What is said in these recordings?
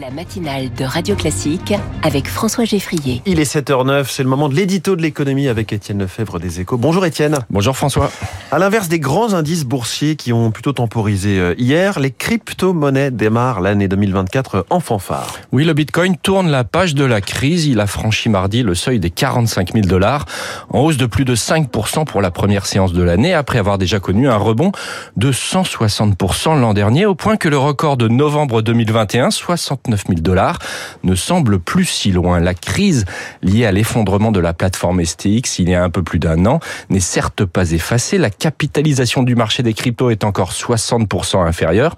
La matinale de Radio Classique avec François Geffrier. Il est 7h09, c'est le moment de l'édito de l'économie avec Étienne Lefebvre des Échos. Bonjour Étienne. Bonjour François. À l'inverse des grands indices boursiers qui ont plutôt temporisé euh, hier, les crypto-monnaies démarrent l'année 2024 en fanfare. Oui, le Bitcoin tourne la page de la crise. Il a franchi mardi le seuil des 45 000 dollars, en hausse de plus de 5% pour la première séance de l'année, après avoir déjà connu un rebond de 160% l'an dernier, au point que le record de novembre 2021, 60 9 000 dollars ne semble plus si loin. La crise liée à l'effondrement de la plateforme STX il y a un peu plus d'un an n'est certes pas effacée. La capitalisation du marché des cryptos est encore 60% inférieure,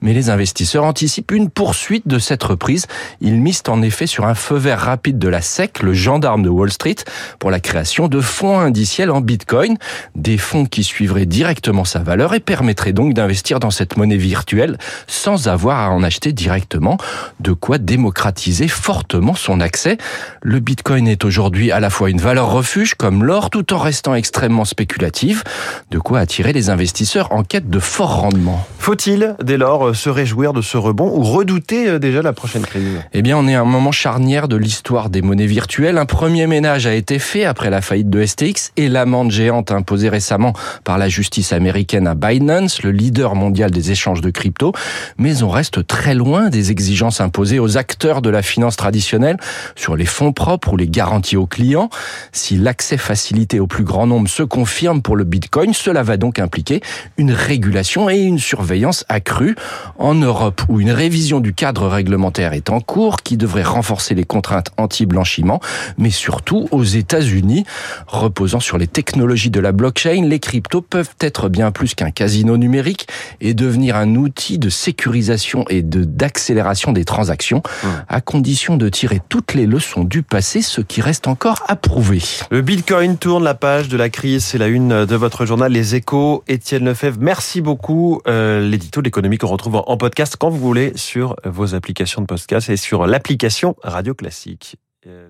mais les investisseurs anticipent une poursuite de cette reprise. Ils misent en effet sur un feu vert rapide de la SEC, le gendarme de Wall Street, pour la création de fonds indiciels en Bitcoin, des fonds qui suivraient directement sa valeur et permettraient donc d'investir dans cette monnaie virtuelle sans avoir à en acheter directement de quoi démocratiser fortement son accès. Le Bitcoin est aujourd'hui à la fois une valeur refuge comme l'or tout en restant extrêmement spéculative, de quoi attirer les investisseurs en quête de fort rendement. Faut-il dès lors se réjouir de ce rebond ou redouter euh, déjà la prochaine crise? Eh bien, on est à un moment charnière de l'histoire des monnaies virtuelles. Un premier ménage a été fait après la faillite de STX et l'amende géante imposée récemment par la justice américaine à Binance, le leader mondial des échanges de crypto. Mais on reste très loin des exigences imposées aux acteurs de la finance traditionnelle sur les fonds propres ou les garanties aux clients. Si l'accès facilité au plus grand nombre se confirme pour le Bitcoin, cela va donc impliquer une régulation et une surveillance accrue. En Europe, où une révision du cadre réglementaire est en cours, qui devrait renforcer les contraintes anti-blanchiment, mais surtout aux États-Unis, reposant sur les technologies de la blockchain, les cryptos peuvent être bien plus qu'un casino numérique et devenir un outil de sécurisation et d'accélération des transactions, à condition de tirer toutes les leçons du passé, ce qui reste encore à prouver. Le Bitcoin tourne la page de la crise, c'est la une de votre journal Les Échos. Étienne Lefebvre, merci beaucoup. Euh, L'édito de l'économie qu'on retrouve en podcast quand vous voulez sur vos applications de podcast et sur l'application Radio Classique. Euh,